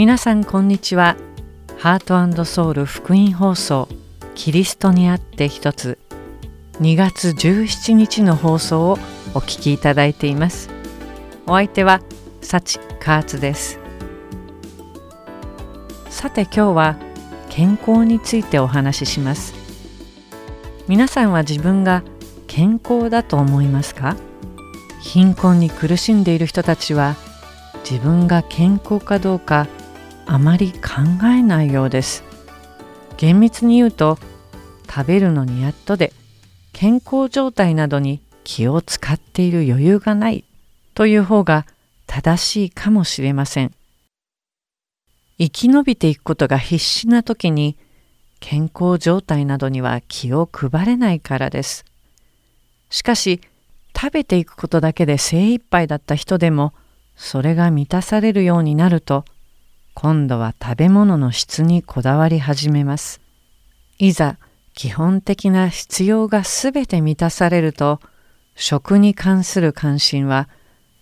皆さんこんにちは。ハートソウル福音放送キリストにあって一つ。2月17日の放送をお聞きいただいています。お相手は幸カーツです。さて今日は健康についてお話しします。皆さんは自分が健康だと思いますか？貧困に苦しんでいる人たちは自分が健康かどうかあまり考えないようです。厳密に言うと食べるのにやっとで健康状態などに気を使っている余裕がないという方が正しいかもしれません。生き延びていくことが必死な時に健康状態などには気を配れないからです。しかし食べていくことだけで精一杯だった人でもそれが満たされるようになると今度は食べ物の質にこだわり始めます。いざ基本的な必要がすべて満たされると食に関する関心は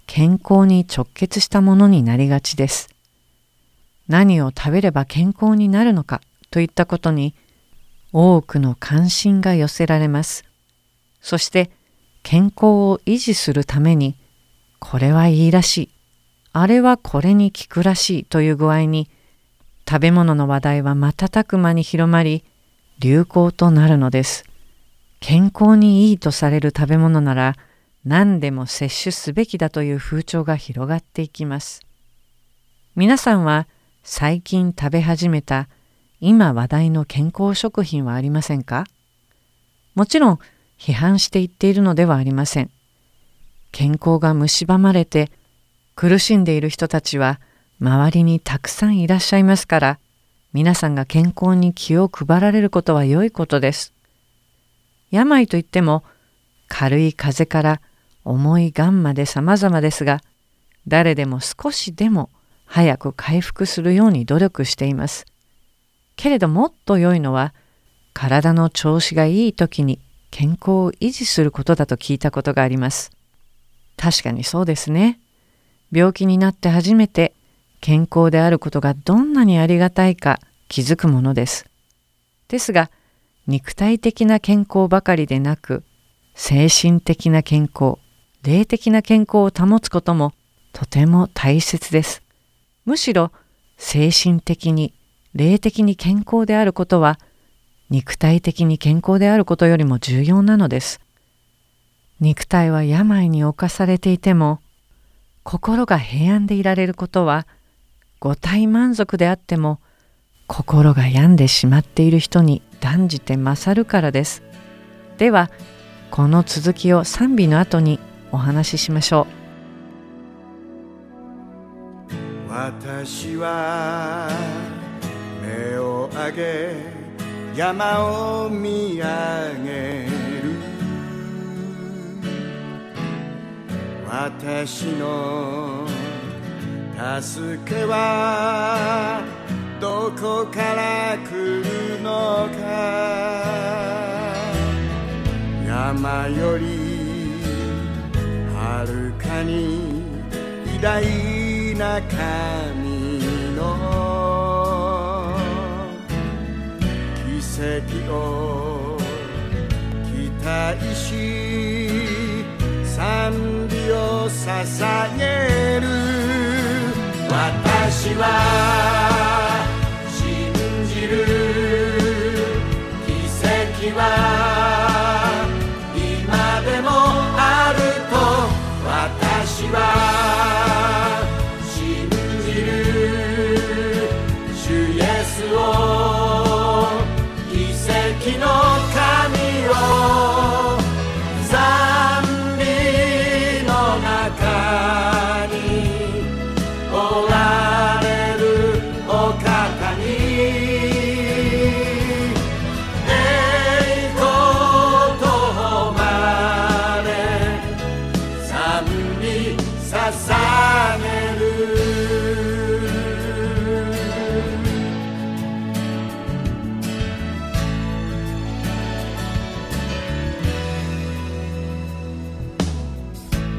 健康に直結したものになりがちです。何を食べれば健康になるのかといったことに多くの関心が寄せられます。そして健康を維持するためにこれはいいらしいあれはこれに効くらしいという具合に食べ物の話題は瞬く間に広まり流行となるのです。健康にいいとされる食べ物なら何でも摂取すべきだという風潮が広がっていきます。皆さんは最近食べ始めた今話題の健康食品はありませんか？もちろん批判して言っているのではありません。健康が蝕まれて苦しんでいる人たちは周りにたくさんいらっしゃいますから皆さんが健康に気を配られることは良いことです。病といっても軽い風邪から重いがんまで様々ですが誰でも少しでも早く回復するように努力しています。けれどもっと良いのは体の調子がいい時に健康を維持することだと聞いたことがあります。確かにそうですね。病気になって初めて健康であることがどんなにありがたいか気づくものです。ですが肉体的な健康ばかりでなく精神的な健康霊的な健康を保つこともとても大切です。むしろ精神的に霊的に健康であることは肉体的に健康であることよりも重要なのです。肉体は病に侵されていても心が平安でいられることは五体満足であっても心が病んでしまっている人に断じて勝るからです。ではこの続きを賛美の後にお話ししましょう。私は目を上げ山を見上げ私の助けはどこから来るのか。山よりはるかに偉大な神の奇跡を期待しを捧げる。私は信じる。奇跡は今でもあると私は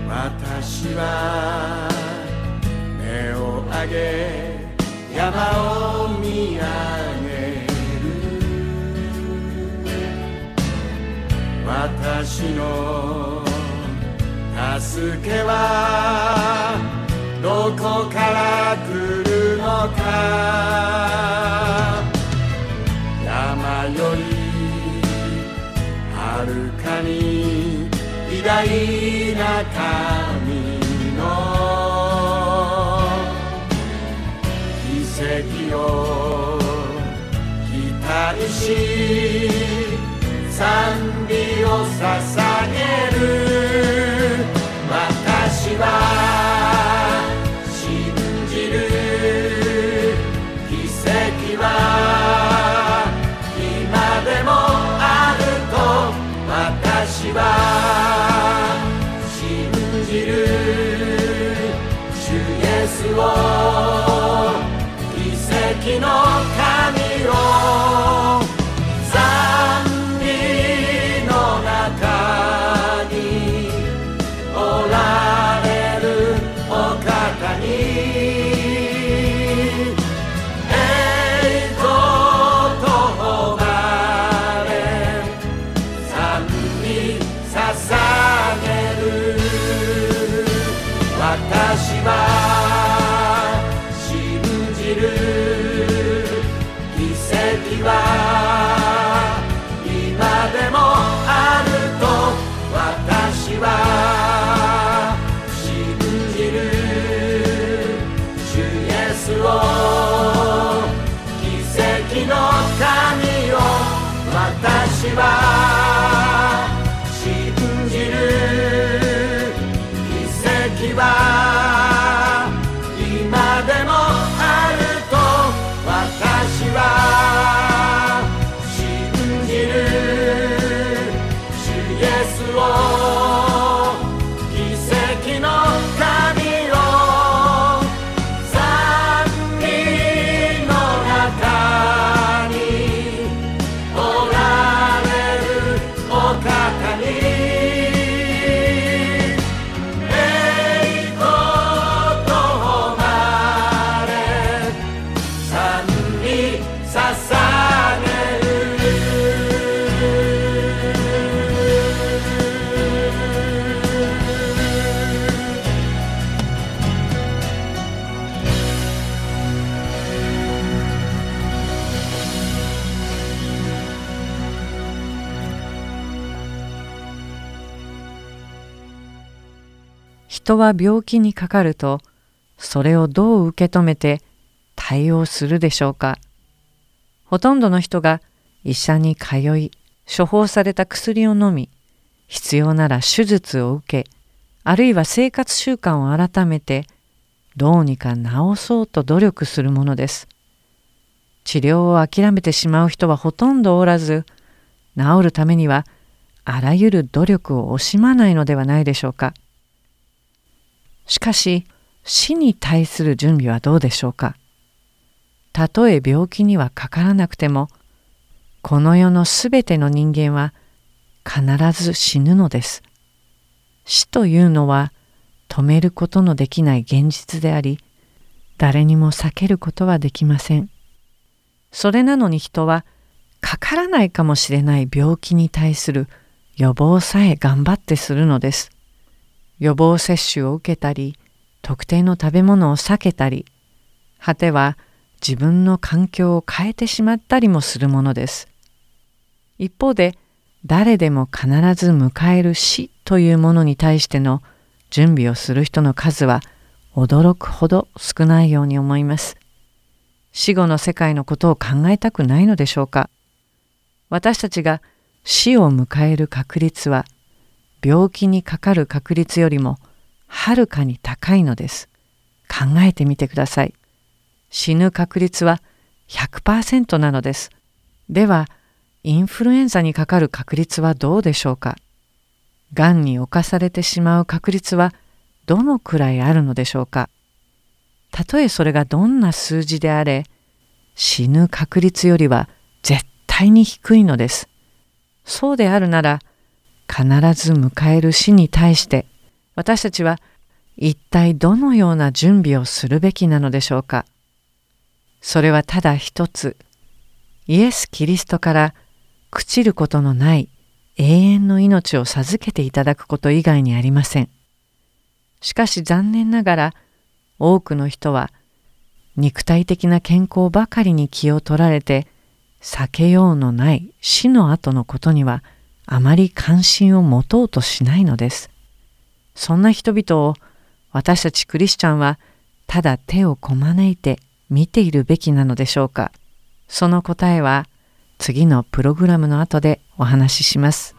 私は目を上げ山を見上げる。私の助けはどこから来るのか。山よりはるかに偉大な神の奇跡を期待し賛美を捧げ奇跡の人は病気にかかるとそれをどう受け止めて対応するでしょうか。ほとんどの人が医者に通い処方された薬を飲み必要なら手術を受けあるいは生活習慣を改めてどうにか治そうと努力するものです。治療を諦めてしまう人はほとんどおらず治るためにはあらゆる努力を惜しまないのではないでしょうか。しかし死に対する準備はどうでしょうか？たとえ病気にはかからなくてもこの世のすべての人間は必ず死ぬのです。死というのは止めることのできない現実であり誰にも避けることはできません。それなのに人はかからないかもしれない病気に対する予防さえ頑張ってするのです。予防接種を受けたり特定の食べ物を避けたり果ては自分の環境を変えてしまったりもするものです。一方で誰でも必ず迎える死というものに対しての準備をする人の数は驚くほど少ないように思います。死後の世界のことを考えたくないのでしょうか私たちが死を迎える確率は病気にかかる確率よりもはるかに高いのです。考えてみてください。死ぬ確率は100%なのです。では、インフルエンザにかかる確率はどうでしょうか？がんに侵されてしまう確率はどのくらいあるのでしょうか？たとえそれがどんな数字であれ、死ぬ確率よりは絶対に低いのです。そうであるなら、必ず迎える死に対して私たちは一体どのような準備をするべきなのでしょうかそれはただ一つイエス・キリストから朽ちることのない永遠の命を授けていただくこと以外にありません。しかし残念ながら多くの人は肉体的な健康ばかりに気を取られて避けようのない死の後のことにはあまり関心を持とうとしないのです。そんな人々を私たちクリスチャンはただ手をこまねいて見ているべきなのでしょうかその答えは次のプログラムの後でお話しします。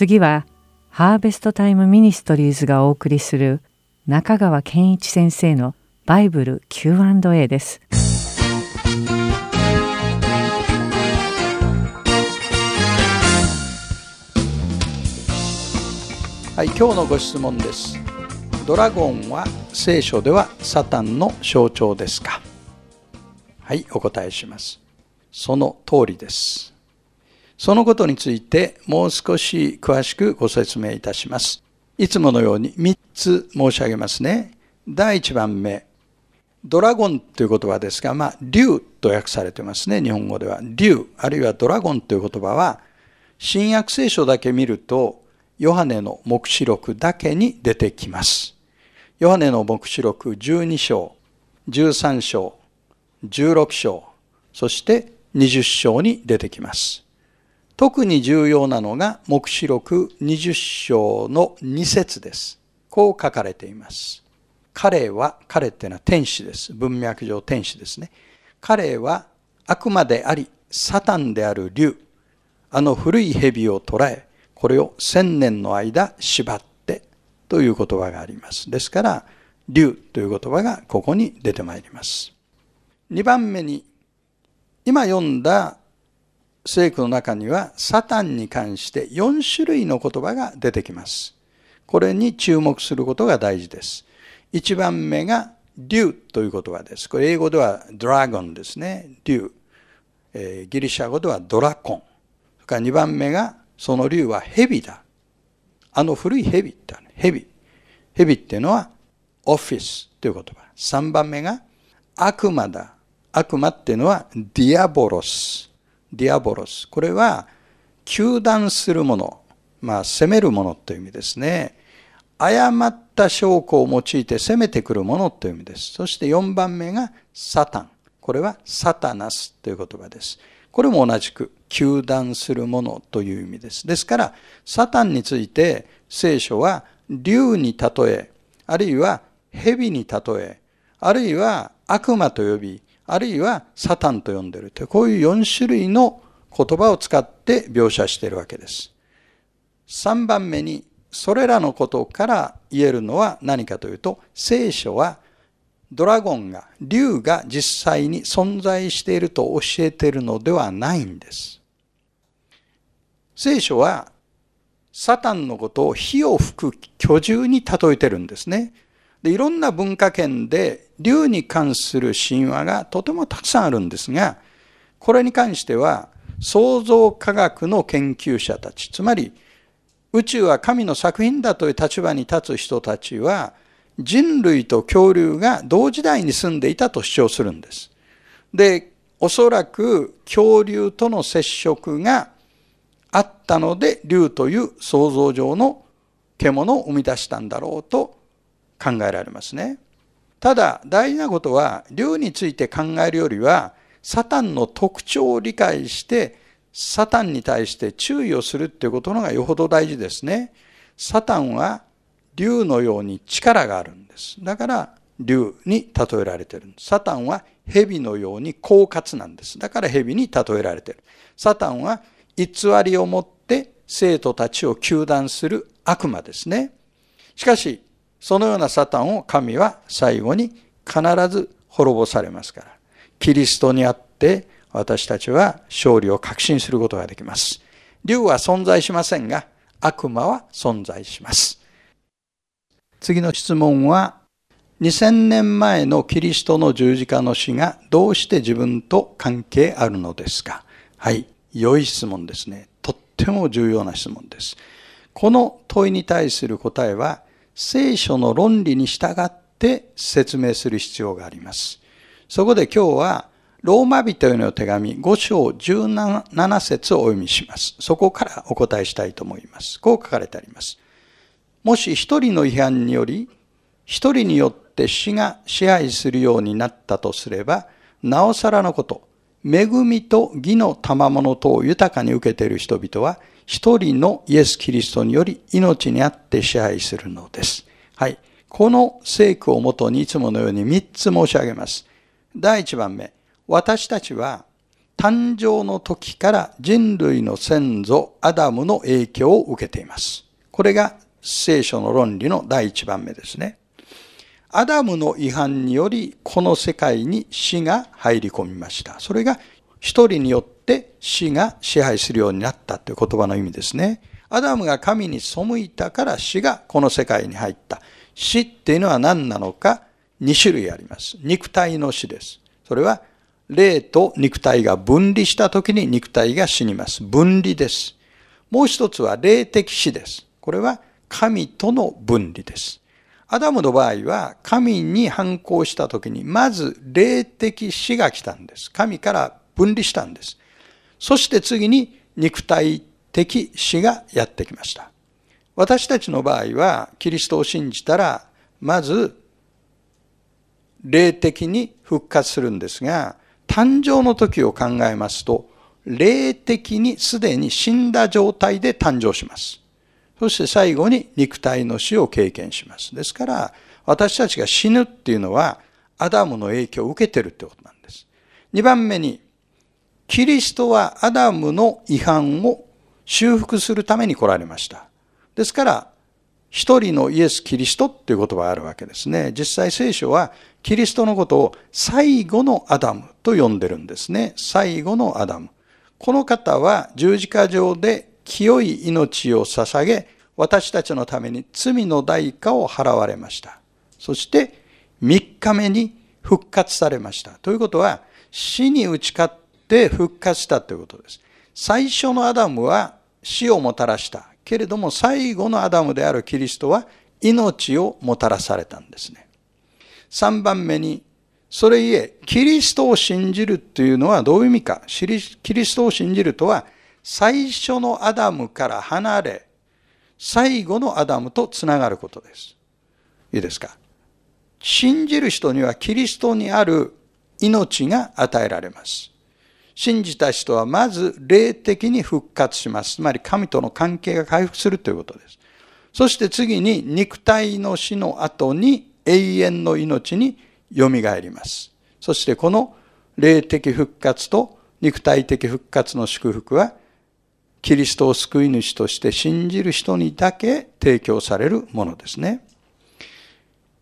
次はハーベストタイムミニストリーズがお送りする中川健一先生のバイブル Q&A です。はい、今日のご質問です。ドラゴンは聖書ではサタンの象徴ですか？はい、お答えします。その通りです。そのことについてもう少し詳しくご説明いたします。いつものように3つ申し上げますね。第1番目、ドラゴンという言葉ですが、まあ、竜と訳されてますね、日本語では。竜、あるいはドラゴンという言葉は、新約聖書だけ見ると、ヨハネの目視録だけに出てきます。ヨハネの目視録12章、13章、16章、そして20章に出てきます。特に重要なのが、目視録20章の2節です。こう書かれています。彼は、彼っていうのは天使です。文脈上天使ですね。彼は悪魔であり、サタンである竜。あの古い蛇を捕らえ、これを千年の間縛ってという言葉があります。ですから、竜という言葉がここに出てまいります。2番目に、今読んだ聖句の中にはサタンに関して4種類の言葉が出てきます。これに注目することが大事です。1番目が竜という言葉です。これ英語ではドラゴンですね。竜。えー、ギリシャ語ではドラコン。それから2番目がその竜は蛇だ。あの古い蛇って蛇。蛇っていうのはὄφιςという言葉。3番目が悪魔だ。悪魔っていうのはδιάβολος。διάβολος。これは、糾弾するもの。まあ、責めるものという意味ですね。誤った証拠を用いて責めてくるものという意味です。そして4番目がサタン。これはサタナスという言葉です。これも同じく、糾弾するものという意味です。ですから、サタンについて聖書は竜に例え、あるいは蛇に例え、あるいは悪魔と呼び、あるいはサタンと呼んでるという、こういう4種類の言葉を使って描写しているわけです。3番目に、それらのことから言えるのは何かというと、聖書はドラゴンが、竜が実際に存在していると教えているのではないんです。聖書は、サタンのことを火を吹く巨獣に例えてるんですね。で、いろんな文化圏で竜に関する神話がとてもたくさんあるんですが、これに関しては創造科学の研究者たち、つまり宇宙は神の作品だという立場に立つ人たちは、人類と恐竜が同時代に住んでいたと主張するんです。で、おそらく恐竜との接触があったので、竜という想像上の獣を生み出したんだろうと考えられますね。ただ大事なことは竜について考えるよりはサタンの特徴を理解してサタンに対して注意をするっていうことのがよほど大事ですね。サタンは竜のように力があるんです。だから竜に例えられてるサタンは蛇のように狡猾なんです。だから蛇に例えられてる。サタンは偽りをもって生徒たちを糾弾する悪魔ですね。しかし、そのようなサタンを神は最後に必ず滅ぼされますから。キリストにあって私たちは勝利を確信することができます。竜は存在しませんが、悪魔は存在します。次の質問は、2000年前のキリストの十字架の死がどうして自分と関係あるのですか？はい、良い質問ですね。とっても重要な質問です。この問いに対する答えは、聖書の論理に従って説明する必要があります。そこで今日は、ローマ人への手紙5章17節をお読みします。そこからお答えしたいと思います。こう書かれてあります。もし一人の違反により、一人によって死が支配するようになったとすれば、なおさらのこと、恵みと義の賜物とを豊かに受けている人々は、一人のイエス・キリストにより命にあって支配するのです。はい。この聖句をもとにいつものように三つ申し上げます。第一番目。私たちは誕生の時から人類の先祖アダムの影響を受けています。これが聖書の論理の第一番目ですね。アダムの違反によりこの世界に死が入り込みました。それが一人によって死が支配するようになったという言葉の意味ですね。アダムが神に背いたから死がこの世界に入った。死っていうのは何なのか2種類あります。肉体の死です。それは霊と肉体が分離した時に肉体が死にます。分離です。もう一つは霊的死です。これは神との分離です。アダムの場合は神に反抗した時にまず霊的死が来たんです。神から分離したんです。そして次に肉体的死がやってきました。私たちの場合はキリストを信じたらまず霊的に復活するんですが誕生の時を考えますと霊的にすでに死んだ状態で誕生します。そして最後に肉体の死を経験します。ですから、私たちが死ぬっていうのは、アダムの影響を受けてるってことなんです。二番目に、キリストはアダムの違反を修復するために来られました。ですから、一人のイエス・キリストっていう言葉があるわけですね。実際聖書はキリストのことを最後のアダムと呼んでるんですね。最後のアダム。この方は十字架上で清い命を捧げ、私たちのために罪の代価を払われました。そして3日目に復活されました。ということは、死に打ち勝って復活したということです。最初のアダムは死をもたらした。けれども最後のアダムであるキリストは命をもたらされたんですね。3番目に、それゆえ、キリストを信じるというのはどういう意味か？キリストを信じるとは、最初のアダムから離れ、最後のアダムとつながることです。いいですか？信じる人にはキリストにある命が与えられます。信じた人はまず霊的に復活します。つまり神との関係が回復するということです。そして次に肉体の死の後に永遠の命によみがえります。そしてこの霊的復活と肉体的復活の祝福はキリストを救い主として信じる人にだけ提供されるものですね。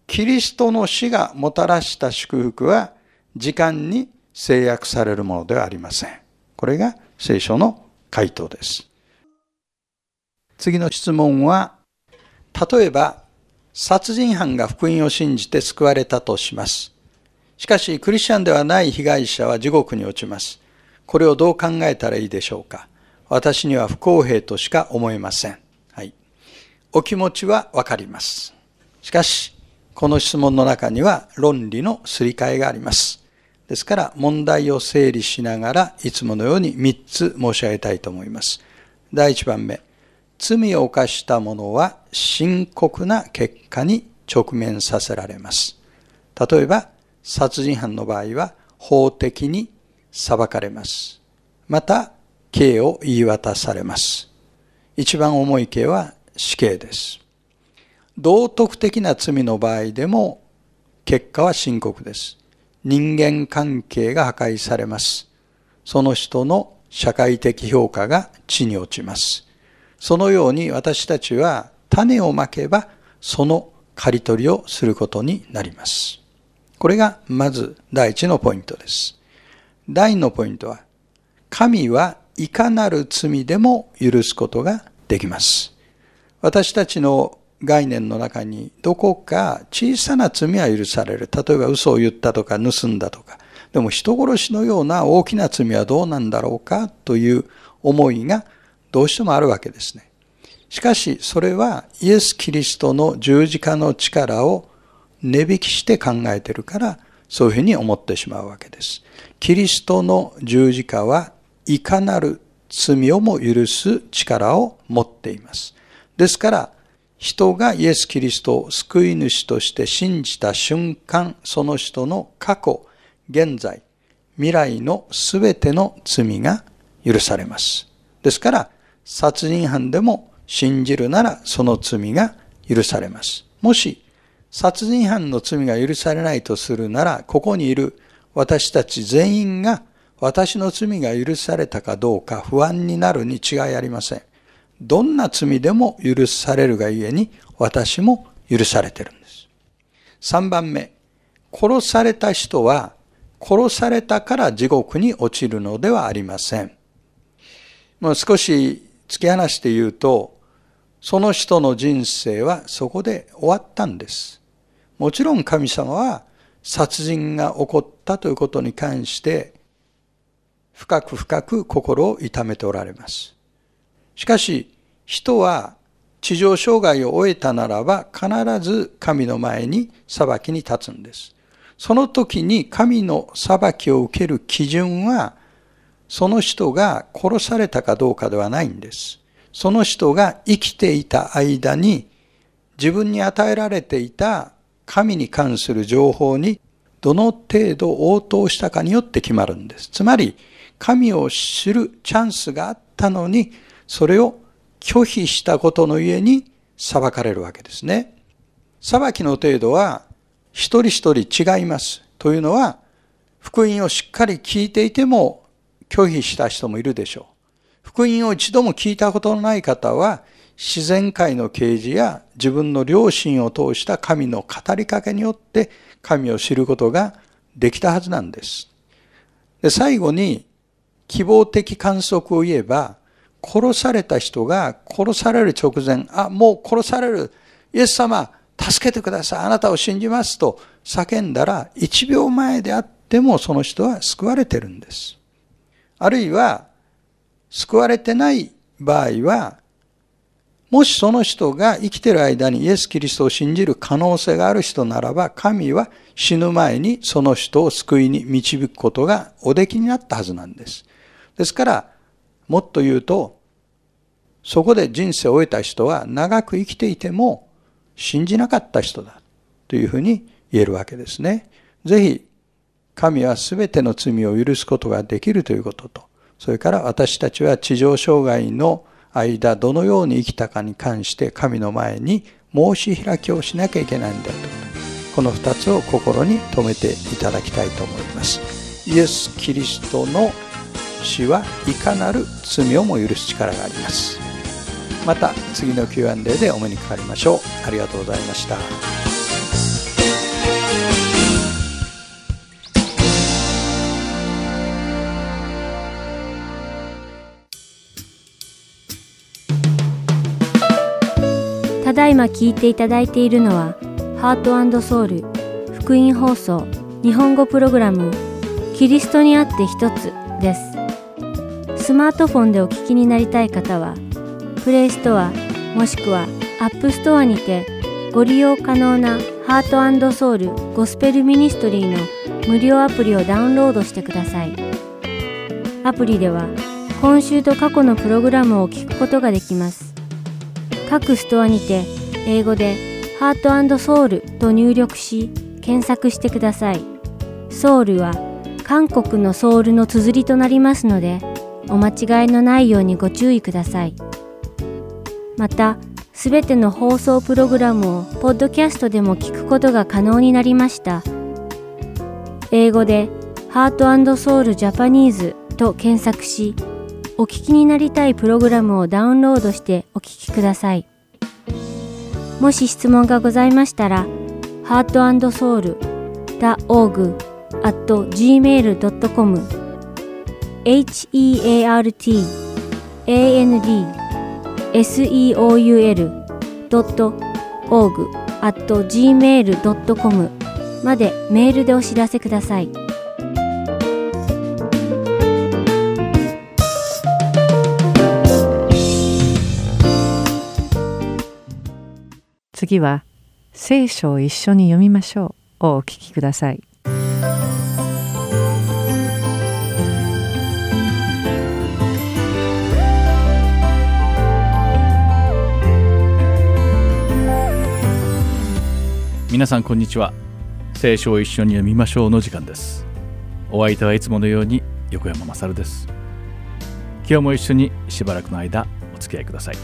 キリストの死がもたらした祝福は時間に制約されるものではありません。これが聖書の回答です。次の質問は、例えば、殺人犯が福音を信じて救われたとします。しかし、クリスチャンではない被害者は地獄に落ちます。これをどう考えたらいいでしょうか私には不公平としか思えません。はい。お気持ちはわかります。しかし、この質問の中には論理のすり替えがあります。ですから問題を整理しながらいつものように3つ申し上げたいと思います。第1番目、罪を犯した者は深刻な結果に直面させられます。例えば、殺人犯の場合は法的に裁かれます。また、刑を言い渡されます。一番重い刑は死刑です。道徳的な罪の場合でも結果は深刻です。人間関係が破壊されます。その人の社会的評価が地に落ちます。そのように私たちは種をまけばその刈り取りをすることになります。これがまず第一のポイントです。第二のポイントは、神はいかなる罪でも許すことができます。私たちの概念の中にどこか小さな罪は許される。例えば嘘を言ったとか盗んだとか。でも人殺しのような大きな罪はどうなんだろうかという思いがどうしてもあるわけですね。しかしそれはイエス・キリストの十字架の力を値引きして考えてるからそういうふうに思ってしまうわけです。キリストの十字架はいかなる罪をも許す力を持っています。ですから、人がイエス・キリストを救い主として信じた瞬間、その人の過去、現在、未来のすべての罪が許されます。ですから、殺人犯でも信じるならその罪が許されます。もし、殺人犯の罪が許されないとするなら、ここにいる私たち全員が私の罪が許されたかどうか不安になるに違いありません。どんな罪でも許されるがゆえに私も許されてるんです。3番目、殺された人は殺されたから地獄に落ちるのではありません。もう少し突き放して言うと、その人の人生はそこで終わったんです。もちろん神様は殺人が起こったということに関して深く深く心を痛めておられます。しかし、人は地上障害を終えたならば必ず神の前に裁きに立つんです。その時に神の裁きを受ける基準は、その人が殺されたかどうかではないんです。その人が生きていた間に自分に与えられていた神に関する情報にどの程度応答したかによって決まるんです。つまり、神を知るチャンスがあったのに、それを拒否したことのゆえに裁かれるわけですね。裁きの程度は一人一人違います。というのは、福音をしっかり聞いていても拒否した人もいるでしょう。福音を一度も聞いたことのない方は、自然界の啓示や自分の良心を通した神の語りかけによって神を知ることができたはずなんです。で最後に希望的観測を言えば、殺された人が殺される直前、あ、もう殺される。イエス様、助けてください。あなたを信じますと叫んだら、1秒前であってもその人は救われてるんです。あるいは、救われてない場合は、もしその人が生きてる間にイエス・キリストを信じる可能性がある人ならば、神は死ぬ前にその人を救いに導くことがおできになったはずなんです。ですから、もっと言うと、そこで人生を終えた人は長く生きていても信じなかった人だというふうに言えるわけですね。ぜひ、神は全ての罪を許すことができるということと、それから私たちは地上障害の間どのように生きたかに関して神の前に申し開きをしなきゃいけないんだとこの2つを心に留めていただきたいと思いますイエス・キリストの死はいかなる罪をも許す力があります。また次の Q&A でお目にかかりましょう。ありがとうございました。だいま聞いていただいているのは、ハートソウル福音放送日本語プログラムキリストにあって一つです。スマートフォンでお聞きになりたい方は、 Play Store もしくは App Store にてご利用可能な Heart Soul Gospel Ministry の無料アプリをダウンロードしてください。アプリでは今週と過去のプログラムを聞くことができます。各ストアにて英語でハートソウルと入力し検索してください。ソウルは韓国のソウルの綴りとなりますのでお間違いのないようにご注意ください。また、すべての放送プログラムをポッドキャストでも聞くことが可能になりました。英語でハートソウルジャパニーズと検索し、お聞きになりたいプログラムをダウンロードしてお聞きください。もし質問がございましたら、heartandsoul.org at gmail.com heartandseoul.org.gmail.com までメールでお知らせください。次は聖書を一緒に読みましょうをお聞きください。皆さんこんにちは。聖書を一緒に読みましょうの時間です。お相手はいつものように横山まさるです。今日も一緒にしばらくの間お付き合いください。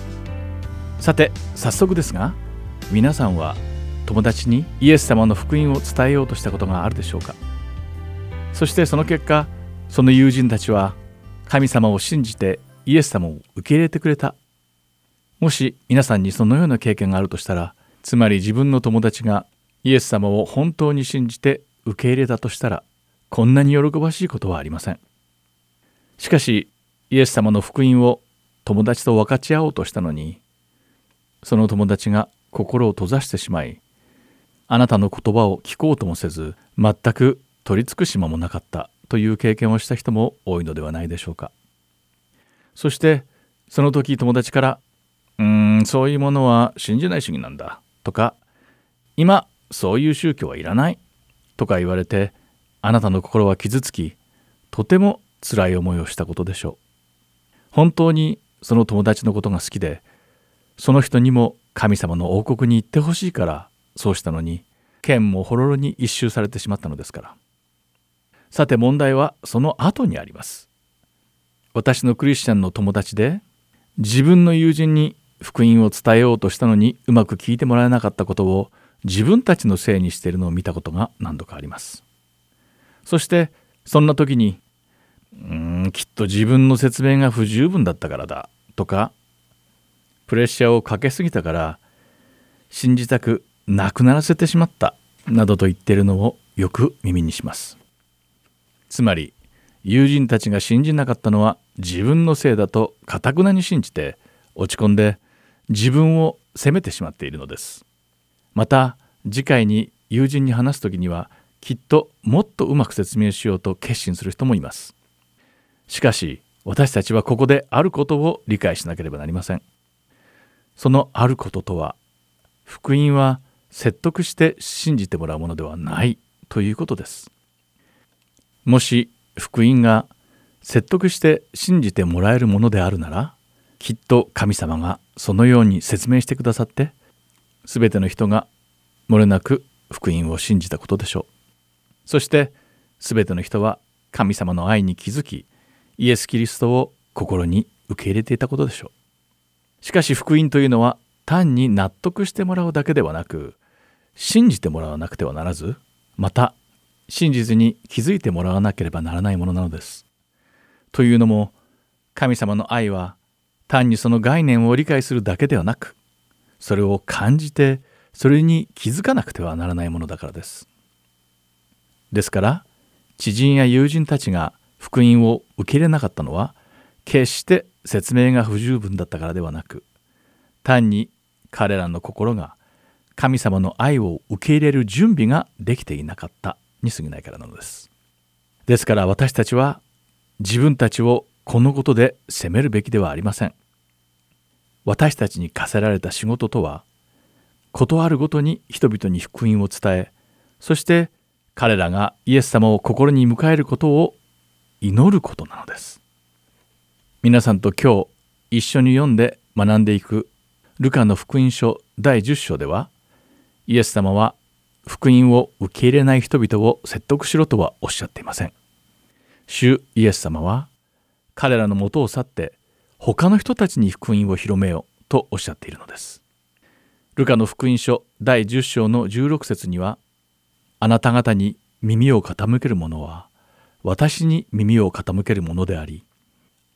さて早速ですが皆さんは友達にイエス様の福音を伝えようとしたことがあるでしょうか。そしてその結果その友人たちは神様を信じてイエス様を受け入れてくれた。もし皆さんにそのような経験があるとしたらつまり自分の友達がイエス様を本当に信じて受け入れたとしたらこんなに喜ばしいことはありません。しかしイエス様の福音を友達と分かち合おうとしたのにその友達が心を閉ざしてしまいあなたの言葉を聞こうともせず全く取り尽くし間もなかったという経験をした人も多いのではないでしょうか。そしてその時友達から「うーんそういうものは信じない主義なんだ」とか「今そういう宗教はいらない」とか言われてあなたの心は傷つきとても辛い思いをしたことでしょう。本当にその友達のことが好きでその人にも神様の王国に行ってほしいからそうしたのに剣もほろろに一周されてしまったのですから。さて問題はその後にあります。私のクリスチャンの友達で自分の友人に福音を伝えようとしたのにうまく聞いてもらえなかったことを自分たちのせいにしているのを見たことが何度かあります。そしてそんな時に「うーんきっと自分の説明が不十分だったからだ」とかプレッシャーをかけすぎたから信じたくなくならせてしまったなどと言っているのをよく耳にします。つまり友人たちが信じなかったのは自分のせいだとかたくなに信じて落ち込んで自分を責めてしまっているのです。また次回に友人に話す時にはきっともっとうまく説明しようと決心する人もいます。しかし私たちはここであることを理解しなければなりません。そのあることとは福音は説得して信じてもらうものではないということです。もし福音が説得して信じてもらえるものであるならきっと神様がそのように説明してくださって全ての人が漏れなく福音を信じたことでしょうそして全ての人は神様の愛に気づきイエス・キリストを心に受け入れていたことでしょうしかし福音というのは単に納得してもらうだけではなく信じてもらわなくてはならずまた真実に気づいてもらわなければならないものなのです。というのも神様の愛は単にその概念を理解するだけではなくそれを感じてそれに気づかなくてはならないものだからです。ですから知人や友人たちが福音を受け入れなかったのは決して説明が不十分だったからではなく単に彼らの心が神様の愛を受け入れる準備ができていなかったに過ぎないからなのです。ですから私たちは自分たちをこのことで責めるべきではありません。私たちに課せられた仕事とは事あるごとに人々に福音を伝えそして彼らがイエス様を心に迎えることを祈ることなのです。皆さんと今日一緒に読んで学んでいくルカの福音書第10章ではイエス様は福音を受け入れない人々を説得しろとはおっしゃっていません。主イエス様は彼らのもとを去って他の人たちに福音を広めようとおっしゃっているのです。ルカの福音書第10章の16節にはあなた方に耳を傾ける者は私に耳を傾けるものであり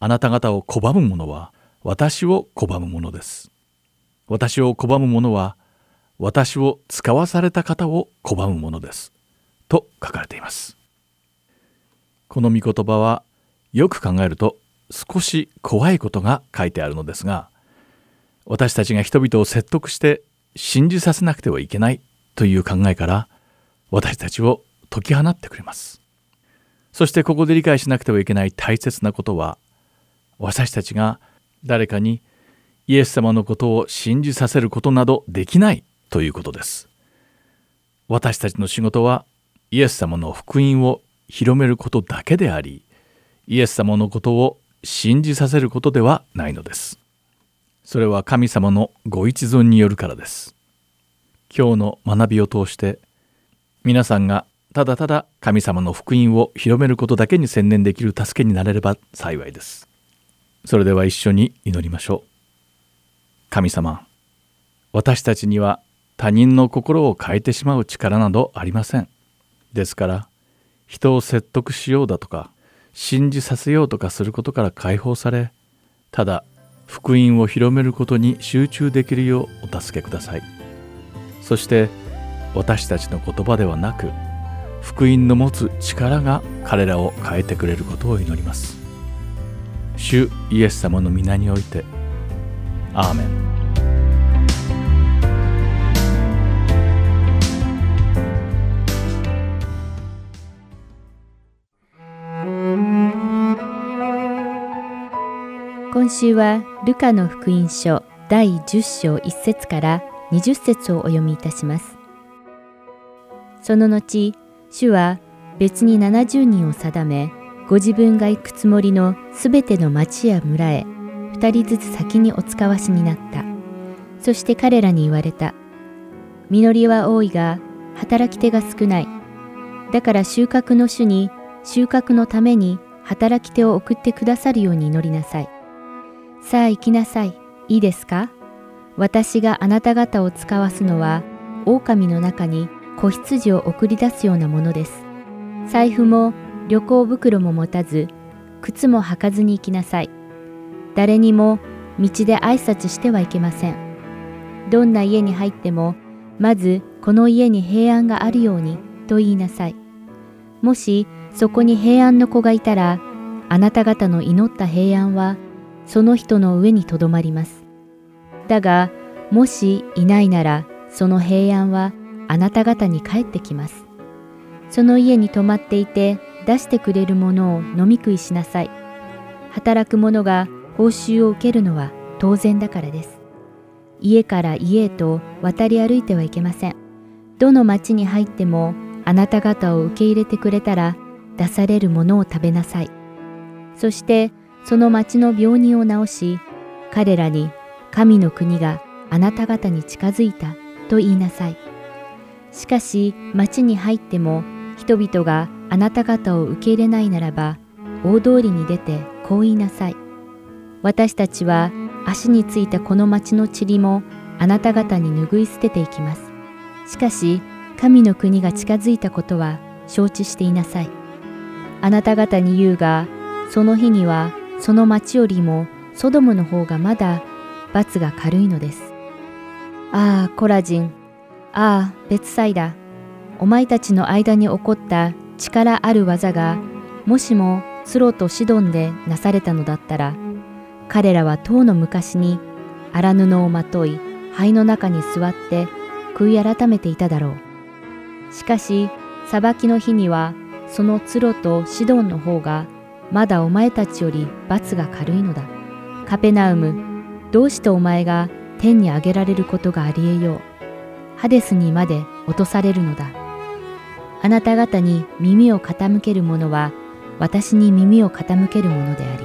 あなた方を拒む者は私を拒む者です。私を拒む者は私を使わされた方を拒むものです。と書かれています。この御言葉はよく考えると少し怖いことが書いてあるのですが私たちが人々を説得して信じさせなくてはいけないという考えから私たちを解き放ってくれます。そしてここで理解しなくてはいけない大切なことは私たちが誰かにイエス様のことを信じさせることなどできないということです。私たちの仕事はイエス様の福音を広めることだけであり、イエス様のことを信じさせることではないのです。それは神様のご一存によるからです。今日の学びを通して皆さんがただただ神様の福音を広めることだけに専念できる助けになれれば幸いです。それでは一緒に祈りましょう。神様、私たちには他人の心を変えてしまう力などありません。ですから人を説得しようだとか信じさせようとかすることから解放されただ福音を広めることに集中できるようお助けください。そして私たちの言葉ではなく福音の持つ力が彼らを変えてくれることを祈ります。主イエス様の皆においてアーメン今週はルカの福音書第10章1節から20節をお読みいたします。その後、主は別に70人を定め、ご自分が行くつもりのすべての町や村へ2人ずつ先にお使わしになった。そして彼らに言われた。実りは多いが働き手が少ない。だから収穫の主に収穫のために働き手を送ってくださるように祈りなさい。さあ行きなさい。いいですか？私があなた方を使わすのは、狼の中に子羊を送り出すようなものです。財布も旅行袋も持たず、靴も履かずに行きなさい。誰にも道で挨拶してはいけません。どんな家に入っても、まずこの家に平安があるようにと言いなさい。もしそこに平安の子がいたら、あなた方の祈った平安は、その人の上にとどまります。だが、もしいないなら、その平安はあなた方に帰ってきます。その家に泊まっていて、出してくれるものを飲み食いしなさい。働く者が報酬を受けるのは当然だからです。家から家へと渡り歩いてはいけません。どの町に入ってもあなた方を受け入れてくれたら出されるものを食べなさい。そしてその町の病人を治し、彼らに神の国があなた方に近づいたと言いなさい。しかし町に入っても人々があなた方を受け入れないならば大通りに出てこう言いなさい。私たちは足についたこの町の塵もあなた方に拭い捨てていきます。しかし神の国が近づいたことは承知していなさい。あなた方に言うが、その日にはその町よりもソドムの方がまだ罰が軽いのです。ああ、コラジン。ああ、別祭だ。お前たちの間に起こった力ある技が、もしもツロとシドンでなされたのだったら、彼らは当の昔に荒布をまとい、灰の中に座って悔い改めていただろう。しかし、裁きの日には、そのツロとシドンの方が、まだお前たちより罰が軽いのだ。カペナウム、どうしてお前が天に上げられることがありえよう。ハデスにまで落とされるのだ。あなた方に耳を傾ける者は、私に耳を傾ける者であり、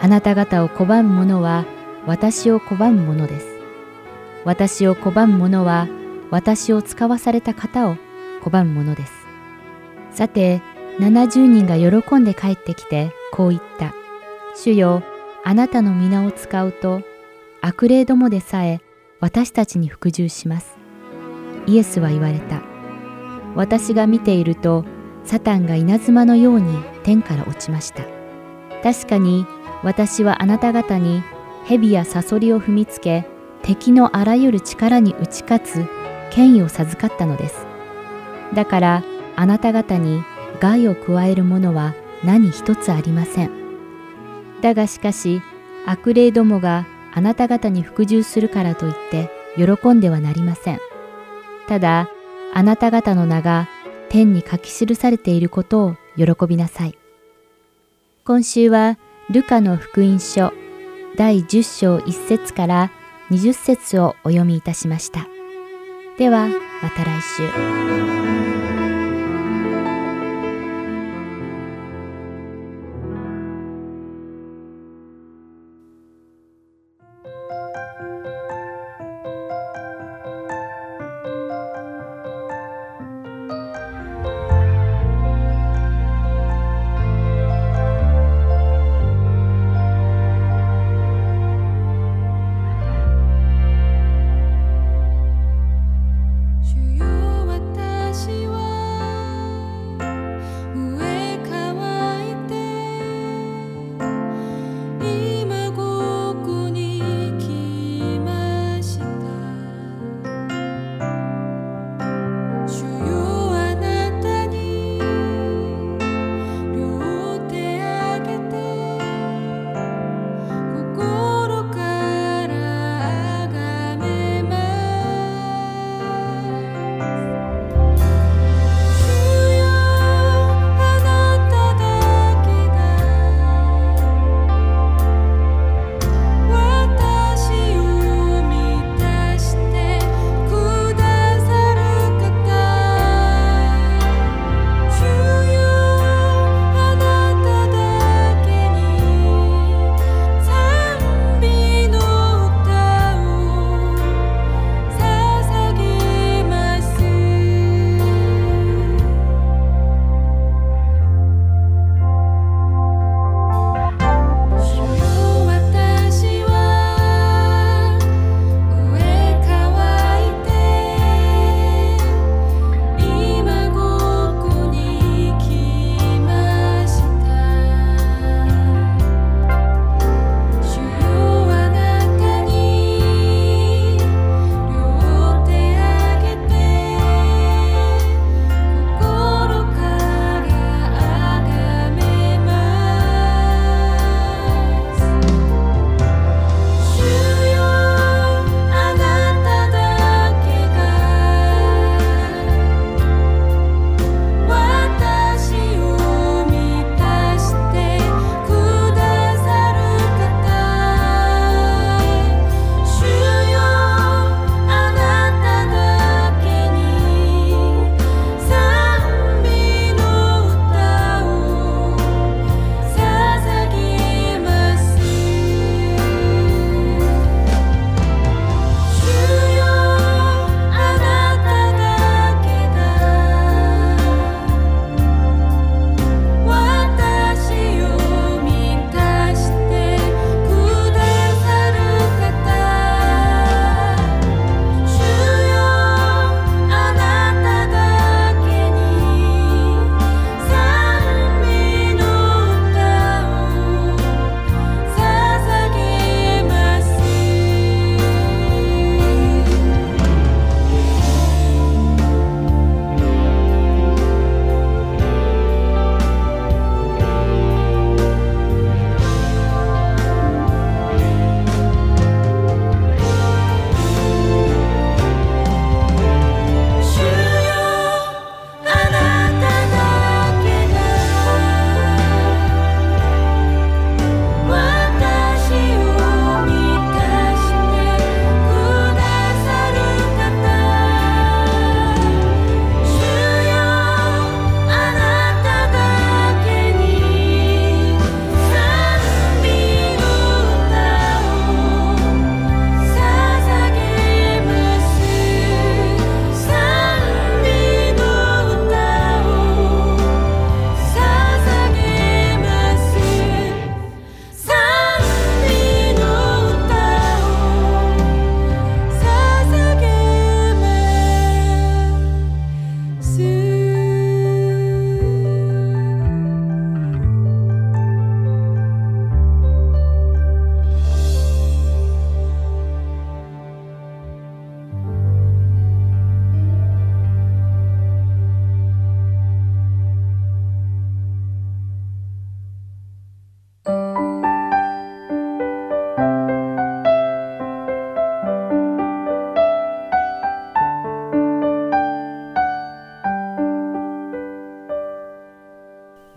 あなた方を拒む者は、私を拒む者です。私を拒む者は、私を使わされた方を拒む者です。さて、70人が喜んで帰ってきて、こう言った。主よ、あなたの皆を使うと、悪霊どもでさえ私たちに服従します。イエスは言われた。私が見ていると、サタンが稲妻のように天から落ちました。確かに私はあなた方に蛇やサソリを踏みつけ、敵のあらゆる力に打ち勝つ権威を授かったのです。だからあなた方に害を加えるものは何一つありません。だがしかし悪霊どもがあなた方に服従するからといって喜んではなりません。ただ、あなた方の名が天に書き記されていることを喜びなさい。今週は、ルカの福音書第10章1節から20節をお読みいたしました。では、また来週。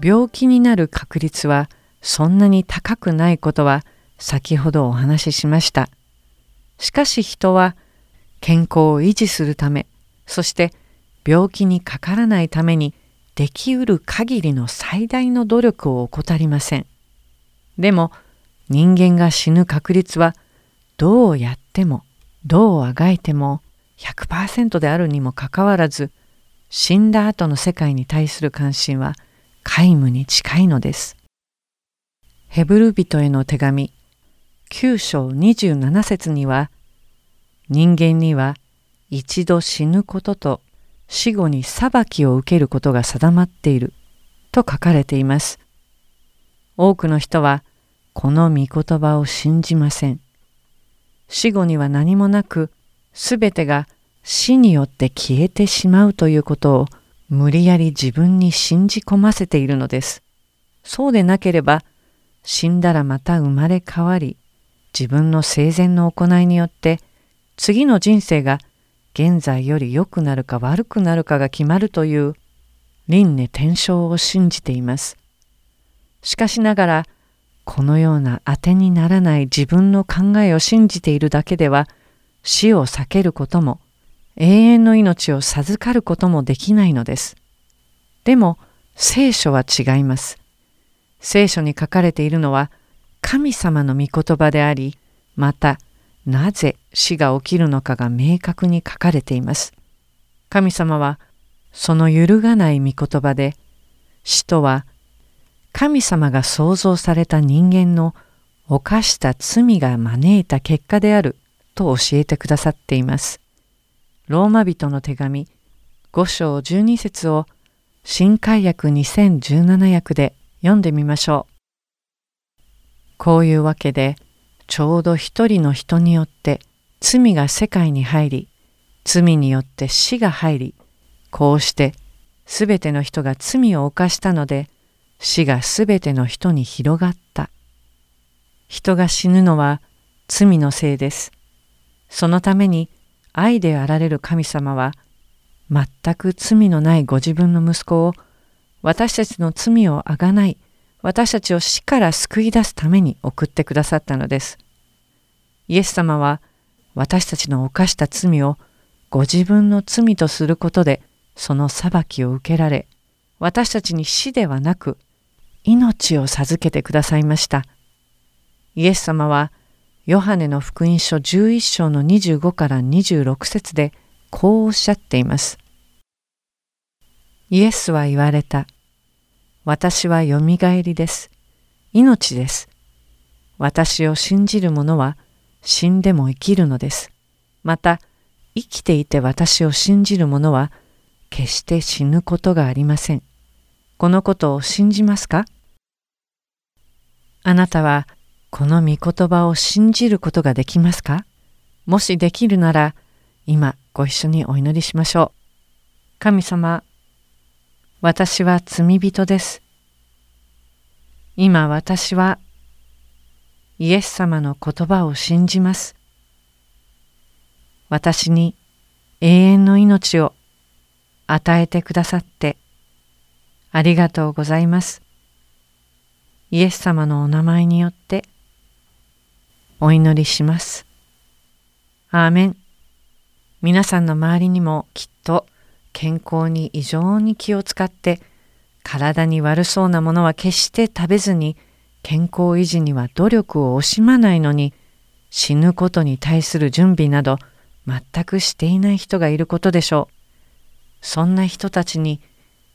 病気になる確率はそんなに高くないことは先ほどお話ししました。しかし人は健康を維持するためそして病気にかからないためにできうる限りの最大の努力を怠りません。でも人間が死ぬ確率はどうやってもどうあがいても100%であるにもかかわらず死んだ後の世界に対する関心は皆無に近いのです。ヘブル人への手紙9章27節には人間には一度死ぬことと死後に裁きを受けることが定まっていると書かれています。多くの人はこの御言葉を信じません。死後には何もなくすべてが死によって消えてしまうということを無理やり自分に信じ込ませているのです。そうでなければ死んだらまた生まれ変わり自分の生前の行いによって次の人生が現在より良くなるか悪くなるかが決まるという輪廻転生を信じています。しかしながらこのような当てにならない自分の考えを信じているだけでは死を避けることも永遠の命を授かることもできないのです。でも聖書は違います。聖書に書かれているのは神様の御言葉であり、またなぜ死が起きるのかが明確に書かれています。神様はその揺るがない御言葉で死とは神様が創造された人間の犯した罪が招いた結果であると教えてくださっています。ローマ人の手紙5章12節を新海訳2017訳で読んでみましょう。こういうわけでちょうど一人の人によって罪が世界に入り罪によって死が入りこうしてすべての人が罪を犯したので死がすべての人に広がった。人が死ぬのは罪のせいです。そのために愛であられる神様は全く罪のないご自分の息子を私たちの罪をあがない私たちを死から救い出すために送ってくださったのです。イエス様は私たちの犯した罪をご自分の罪とすることでその裁きを受けられ私たちに死ではなく命を授けてくださいました。イエス様はヨハネの福音書11章の25から26節でこうおっしゃっています。イエスは言われた。私はよみがえりです。命です。私を信じる者は死んでも生きるのです。また、生きていて私を信じる者は決して死ぬことがありません。このことを信じますか？あなたはこの御言葉を信じることができますか？もしできるなら今ご一緒にお祈りしましょう。神様、私は罪人です。今私はイエス様の言葉を信じます。私に永遠の命を与えてくださってありがとうございます。イエス様のお名前によってお祈りします。アーメン。皆さんの周りにもきっと健康に異常に気を使って体に悪そうなものは決して食べずに健康維持には努力を惜しまないのに死ぬことに対する準備など全くしていない人がいることでしょう。そんな人たちに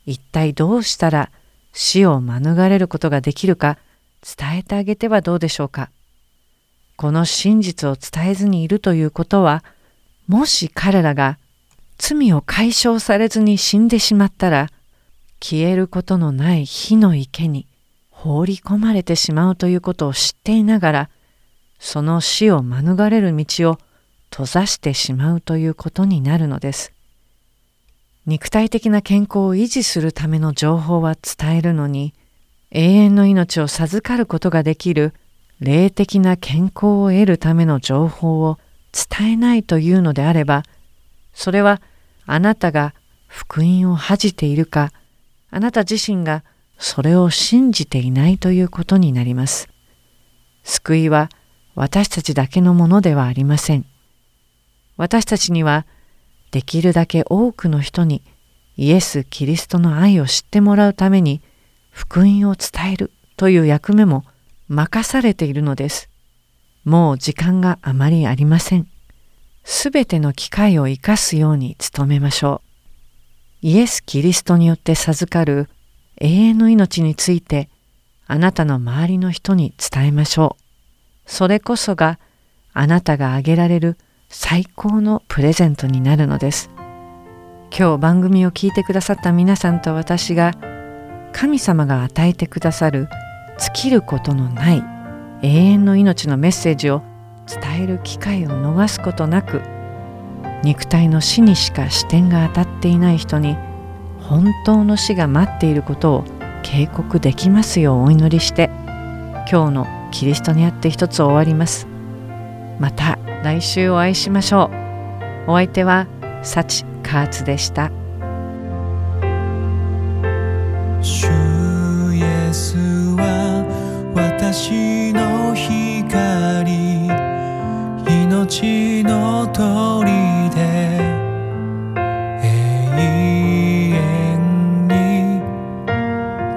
一体どうしたら死を免れることができるか伝えてあげてはどうでしょうか。この真実を伝えずにいるということは、もし彼らが罪を解消されずに死んでしまったら、消えることのない火の池に放り込まれてしまうということを知っていながら、その死を免れる道を閉ざしてしまうということになるのです。肉体的な健康を維持するための情報は伝えるのに、永遠の命を授かることができる霊的な健康を得るための情報を伝えないというのであれば、それはあなたが福音を恥じているか、あなた自身がそれを信じていないということになります。救いは私たちだけのものではありません。私たちにはできるだけ多くの人にイエス・キリストの愛を知ってもらうために福音を伝えるという役目も任されているのです。もう時間があまりありません。すべての機会を生かすように努めましょう。イエス・キリストによって授かる永遠の命についてあなたの周りの人に伝えましょう。それこそがあなたがあげられる最高のプレゼントになるのです。今日番組を聞いてくださった皆さんと私が神様が与えてくださる尽きることのない永遠の命のメッセージを伝える機会を逃すことなく肉体の死にしか視点が当たっていない人に本当の死が待っていることを警告できますようお祈りして今日のキリストにあって一つ終わります。また来週お会いしましょう。お相手は幸カーツでした。しの光命の鳥で永遠に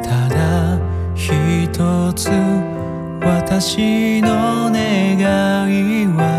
ただ一つ私の願いは